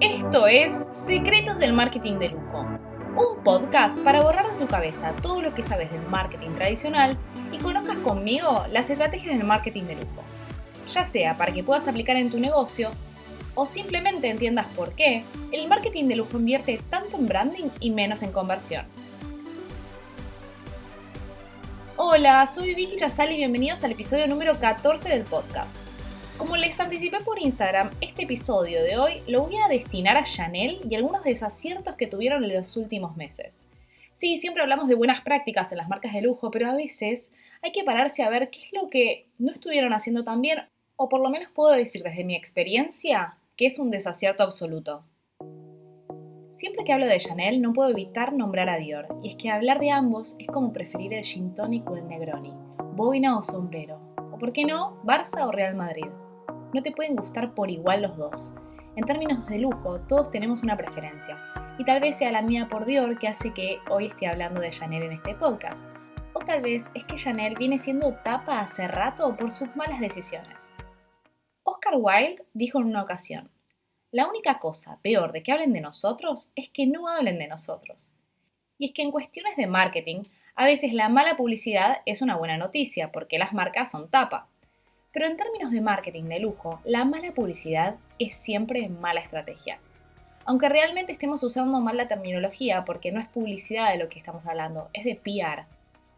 Esto es Secretos del Marketing de Lujo, un podcast para borrar de tu cabeza todo lo que sabes del marketing tradicional y conozcas conmigo las estrategias del marketing de lujo, ya sea para que puedas aplicar en tu negocio o simplemente entiendas por qué el marketing de lujo invierte tanto en branding y menos en conversión. Hola, soy Vicky Yazal y bienvenidos al episodio número 14 del podcast. Como les anticipé por Instagram, este episodio de hoy lo voy a destinar a Chanel y algunos desaciertos que tuvieron en los últimos meses. Sí, siempre hablamos de buenas prácticas en las marcas de lujo, pero a veces hay que pararse a ver qué es lo que no estuvieron haciendo tan bien, o por lo menos puedo decir desde mi experiencia que es un desacierto absoluto. Siempre que hablo de Chanel no puedo evitar nombrar a Dior, y es que hablar de ambos es como preferir el gin tonic o el Negroni, boina o sombrero, o por qué no, Barça o Real Madrid no te pueden gustar por igual los dos. En términos de lujo, todos tenemos una preferencia, y tal vez sea la mía por Dior que hace que hoy esté hablando de Chanel en este podcast. O tal vez es que Chanel viene siendo tapa hace rato por sus malas decisiones. Oscar Wilde dijo en una ocasión, la única cosa peor de que hablen de nosotros es que no hablen de nosotros. Y es que en cuestiones de marketing, a veces la mala publicidad es una buena noticia porque las marcas son tapa. Pero en términos de marketing de lujo, la mala publicidad es siempre mala estrategia. Aunque realmente estemos usando mal la terminología porque no es publicidad de lo que estamos hablando, es de PR,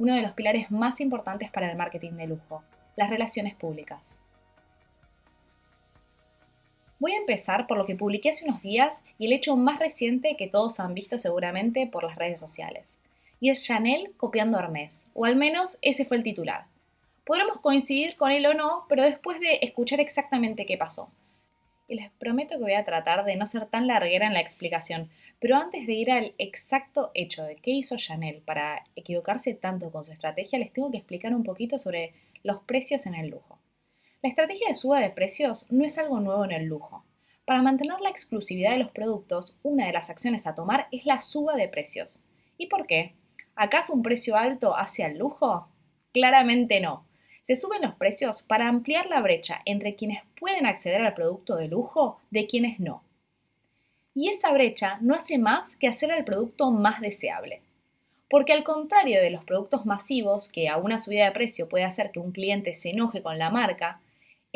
uno de los pilares más importantes para el marketing de lujo, las relaciones públicas. Voy a empezar por lo que publiqué hace unos días y el hecho más reciente que todos han visto seguramente por las redes sociales. Y es Chanel copiando a Hermès, o al menos ese fue el titular. Podremos coincidir con él o no, pero después de escuchar exactamente qué pasó. Y les prometo que voy a tratar de no ser tan larguera en la explicación, pero antes de ir al exacto hecho de qué hizo Chanel para equivocarse tanto con su estrategia, les tengo que explicar un poquito sobre los precios en el lujo. La estrategia de suba de precios no es algo nuevo en el lujo. Para mantener la exclusividad de los productos, una de las acciones a tomar es la suba de precios. ¿Y por qué? ¿Acaso un precio alto hacia el lujo? Claramente no. Se suben los precios para ampliar la brecha entre quienes pueden acceder al producto de lujo de quienes no. Y esa brecha no hace más que hacer al producto más deseable. Porque al contrario de los productos masivos, que a una subida de precio puede hacer que un cliente se enoje con la marca,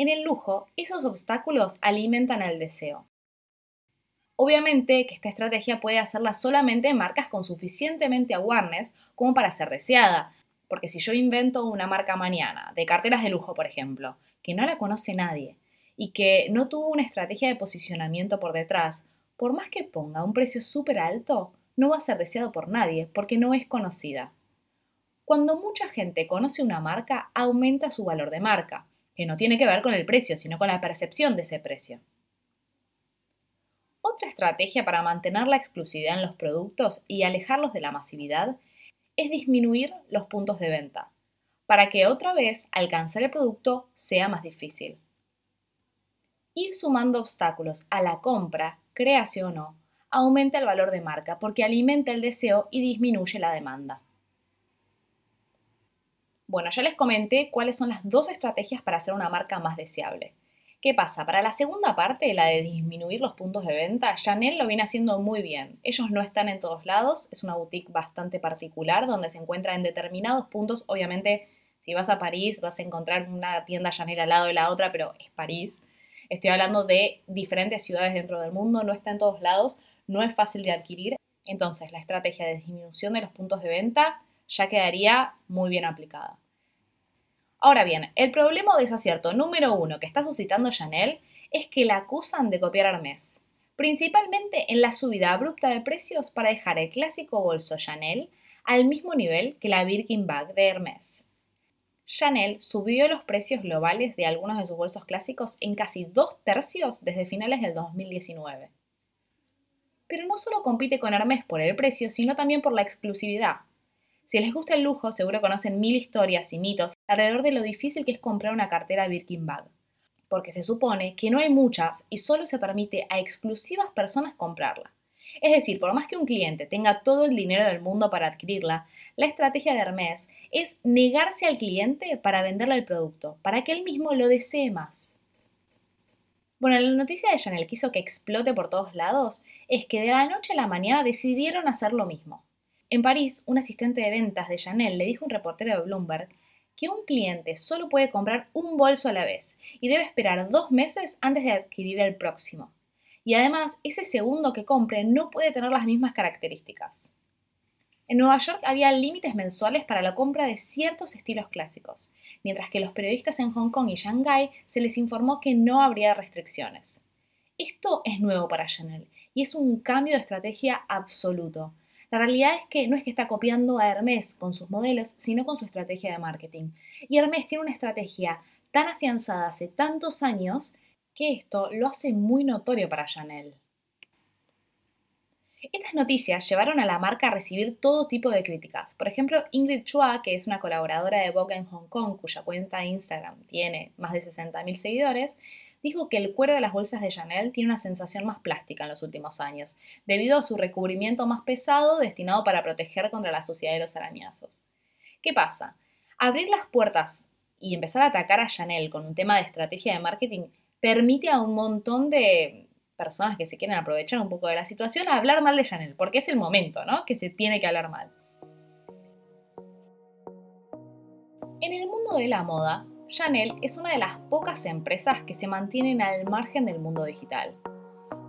en el lujo esos obstáculos alimentan el deseo. Obviamente que esta estrategia puede hacerla solamente en marcas con suficientemente awareness como para ser deseada, porque si yo invento una marca mañana, de carteras de lujo, por ejemplo, que no la conoce nadie y que no tuvo una estrategia de posicionamiento por detrás, por más que ponga un precio súper alto, no va a ser deseado por nadie porque no es conocida. Cuando mucha gente conoce una marca, aumenta su valor de marca, que no tiene que ver con el precio, sino con la percepción de ese precio. Otra estrategia para mantener la exclusividad en los productos y alejarlos de la masividad es disminuir los puntos de venta, para que otra vez alcanzar el producto sea más difícil. Ir sumando obstáculos a la compra, creación o no, aumenta el valor de marca porque alimenta el deseo y disminuye la demanda. Bueno, ya les comenté cuáles son las dos estrategias para hacer una marca más deseable. ¿Qué pasa? Para la segunda parte, la de disminuir los puntos de venta, Chanel lo viene haciendo muy bien. Ellos no están en todos lados, es una boutique bastante particular donde se encuentra en determinados puntos. Obviamente, si vas a París vas a encontrar una tienda Chanel al lado de la otra, pero es París. Estoy hablando de diferentes ciudades dentro del mundo, no está en todos lados, no es fácil de adquirir. Entonces, la estrategia de disminución de los puntos de venta ya quedaría muy bien aplicada. Ahora bien, el problema o desacierto número uno que está suscitando Chanel es que la acusan de copiar Hermès, principalmente en la subida abrupta de precios para dejar el clásico bolso Chanel al mismo nivel que la Birkin Bag de Hermès. Chanel subió los precios globales de algunos de sus bolsos clásicos en casi dos tercios desde finales del 2019. Pero no solo compite con Hermès por el precio, sino también por la exclusividad. Si les gusta el lujo, seguro conocen mil historias y mitos alrededor de lo difícil que es comprar una cartera Birkin Bag, porque se supone que no hay muchas y solo se permite a exclusivas personas comprarla. Es decir, por más que un cliente tenga todo el dinero del mundo para adquirirla, la estrategia de Hermès es negarse al cliente para venderle el producto, para que él mismo lo desee más. Bueno, la noticia de Chanel que hizo que explote por todos lados es que de la noche a la mañana decidieron hacer lo mismo. En París, un asistente de ventas de Chanel le dijo a un reportero de Bloomberg que un cliente solo puede comprar un bolso a la vez y debe esperar dos meses antes de adquirir el próximo. Y además, ese segundo que compre no puede tener las mismas características. En Nueva York había límites mensuales para la compra de ciertos estilos clásicos, mientras que los periodistas en Hong Kong y Shanghái se les informó que no habría restricciones. Esto es nuevo para Chanel y es un cambio de estrategia absoluto. La realidad es que no es que está copiando a Hermès con sus modelos, sino con su estrategia de marketing. Y Hermès tiene una estrategia tan afianzada hace tantos años que esto lo hace muy notorio para Chanel. Estas noticias llevaron a la marca a recibir todo tipo de críticas. Por ejemplo, Ingrid Chua, que es una colaboradora de Vogue en Hong Kong, cuya cuenta de Instagram tiene más de 60.000 seguidores, dijo que el cuero de las bolsas de Chanel tiene una sensación más plástica en los últimos años, debido a su recubrimiento más pesado destinado para proteger contra la suciedad de los arañazos. ¿Qué pasa? Abrir las puertas y empezar a atacar a Chanel con un tema de estrategia de marketing permite a un montón de personas que se quieren aprovechar un poco de la situación a hablar mal de Chanel, porque es el momento, ¿no? Que se tiene que hablar mal. En el mundo de la moda, Chanel es una de las pocas empresas que se mantienen al margen del mundo digital,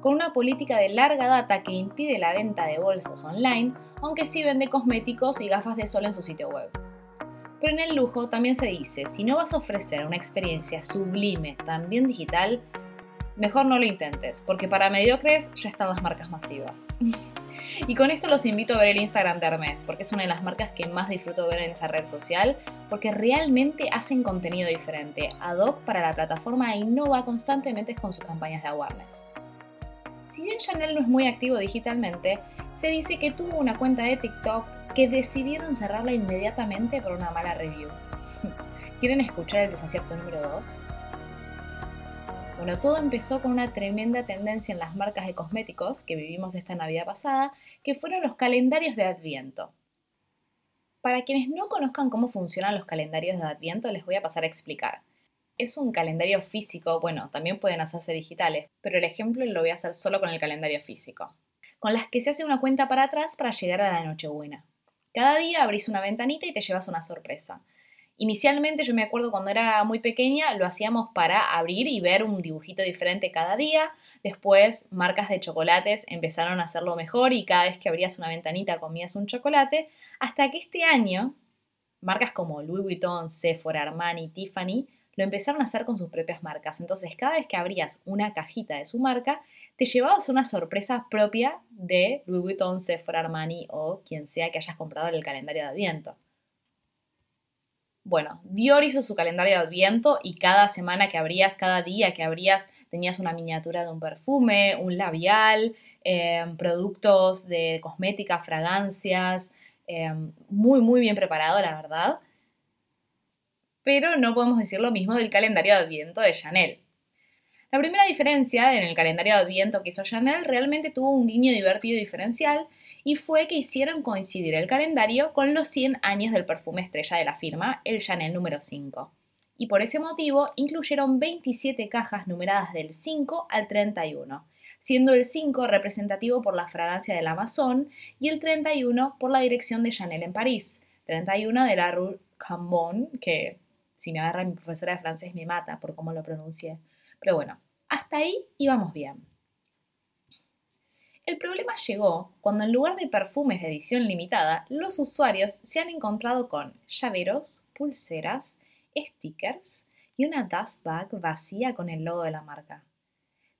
con una política de larga data que impide la venta de bolsos online, aunque sí vende cosméticos y gafas de sol en su sitio web. Pero en el lujo también se dice, si no vas a ofrecer una experiencia sublime también digital, mejor no lo intentes, porque para mediocres ya están las marcas masivas. y con esto los invito a ver el Instagram de Hermes, porque es una de las marcas que más disfruto ver en esa red social, porque realmente hacen contenido diferente, ad hoc para la plataforma e innova constantemente con sus campañas de awareness. Si bien Chanel no es muy activo digitalmente, se dice que tuvo una cuenta de TikTok que decidieron cerrarla inmediatamente por una mala review. ¿Quieren escuchar el desacierto número 2? Bueno, todo empezó con una tremenda tendencia en las marcas de cosméticos que vivimos esta Navidad pasada, que fueron los calendarios de Adviento. Para quienes no conozcan cómo funcionan los calendarios de Adviento, les voy a pasar a explicar. Es un calendario físico, bueno, también pueden hacerse digitales, pero el ejemplo lo voy a hacer solo con el calendario físico, con las que se hace una cuenta para atrás para llegar a la Nochebuena. Cada día abrís una ventanita y te llevas una sorpresa. Inicialmente yo me acuerdo cuando era muy pequeña lo hacíamos para abrir y ver un dibujito diferente cada día. Después marcas de chocolates empezaron a hacerlo mejor y cada vez que abrías una ventanita comías un chocolate. Hasta que este año marcas como Louis Vuitton, Sephora, Armani, Tiffany lo empezaron a hacer con sus propias marcas. Entonces cada vez que abrías una cajita de su marca te llevabas una sorpresa propia de Louis Vuitton, Sephora, Armani o quien sea que hayas comprado en el calendario de Adviento. Bueno, Dior hizo su calendario de Adviento y cada semana que abrías, cada día que abrías, tenías una miniatura de un perfume, un labial, em, productos de cosmética, fragancias, em, muy, muy bien preparado, la verdad. Pero no podemos decir lo mismo del calendario de Adviento de Chanel. La primera diferencia en el calendario de Adviento que hizo Chanel realmente tuvo un guiño divertido y diferencial y fue que hicieron coincidir el calendario con los 100 años del perfume estrella de la firma, el Chanel número 5. Y por ese motivo incluyeron 27 cajas numeradas del 5 al 31, siendo el 5 representativo por la fragancia del Amazon y el 31 por la dirección de Chanel en París, 31 de la Rue Cambon, que si me agarra mi profesora de francés me mata por cómo lo pronuncié. Pero bueno, hasta ahí íbamos bien. El problema llegó cuando en lugar de perfumes de edición limitada, los usuarios se han encontrado con llaveros, pulseras, stickers y una dust bag vacía con el logo de la marca.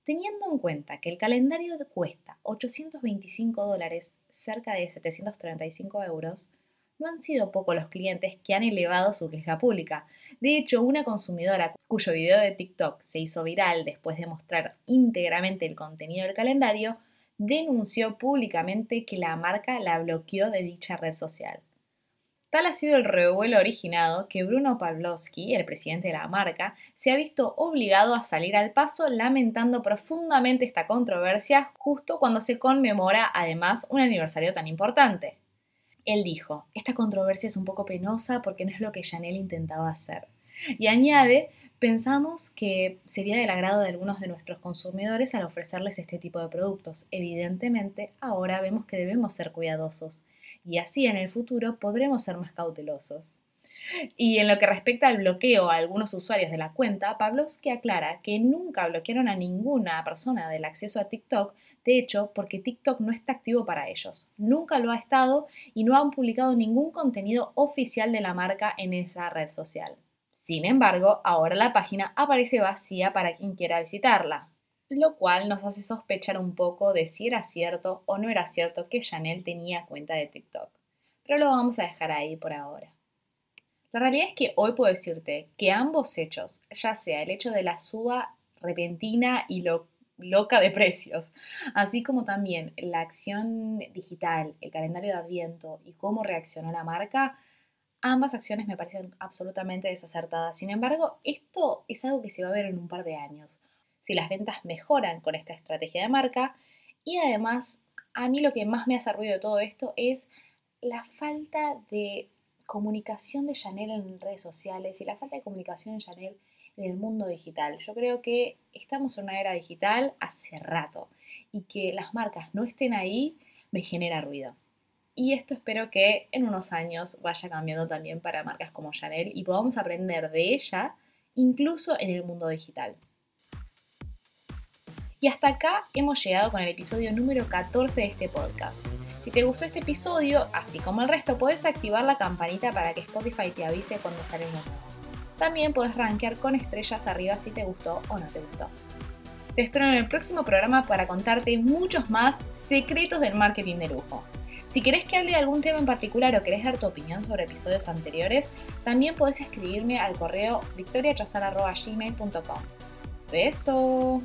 Teniendo en cuenta que el calendario cuesta 825 dólares, cerca de 735 euros, no han sido pocos los clientes que han elevado su queja pública. De hecho, una consumidora cuyo video de TikTok se hizo viral después de mostrar íntegramente el contenido del calendario, denunció públicamente que la marca la bloqueó de dicha red social. Tal ha sido el revuelo originado que Bruno Pavlovsky, el presidente de la marca, se ha visto obligado a salir al paso lamentando profundamente esta controversia justo cuando se conmemora además un aniversario tan importante. Él dijo, esta controversia es un poco penosa porque no es lo que Chanel intentaba hacer. Y añade, pensamos que sería del agrado de algunos de nuestros consumidores al ofrecerles este tipo de productos. Evidentemente, ahora vemos que debemos ser cuidadosos y así en el futuro podremos ser más cautelosos. Y en lo que respecta al bloqueo a algunos usuarios de la cuenta, Pavlovsky aclara que nunca bloquearon a ninguna persona del acceso a TikTok, de hecho, porque TikTok no está activo para ellos. Nunca lo ha estado y no han publicado ningún contenido oficial de la marca en esa red social. Sin embargo, ahora la página aparece vacía para quien quiera visitarla lo cual nos hace sospechar un poco de si era cierto o no era cierto que Chanel tenía cuenta de TikTok. Pero lo vamos a dejar ahí por ahora. La realidad es que hoy puedo decirte que ambos hechos, ya sea el hecho de la suba repentina y lo loca de precios, así como también la acción digital, el calendario de Adviento y cómo reaccionó la marca, ambas acciones me parecen absolutamente desacertadas. Sin embargo, esto es algo que se va a ver en un par de años si las ventas mejoran con esta estrategia de marca. Y además, a mí lo que más me hace ruido de todo esto es la falta de comunicación de Chanel en redes sociales y la falta de comunicación de Chanel en el mundo digital. Yo creo que estamos en una era digital hace rato y que las marcas no estén ahí me genera ruido. Y esto espero que en unos años vaya cambiando también para marcas como Chanel y podamos aprender de ella incluso en el mundo digital. Y hasta acá hemos llegado con el episodio número 14 de este podcast. Si te gustó este episodio, así como el resto, puedes activar la campanita para que Spotify te avise cuando sale nuevo. También puedes rankear con estrellas arriba si te gustó o no te gustó. Te espero en el próximo programa para contarte muchos más secretos del marketing de lujo. Si querés que hable de algún tema en particular o querés dar tu opinión sobre episodios anteriores, también puedes escribirme al correo victoriachazar.gmail.com. ¡Beso!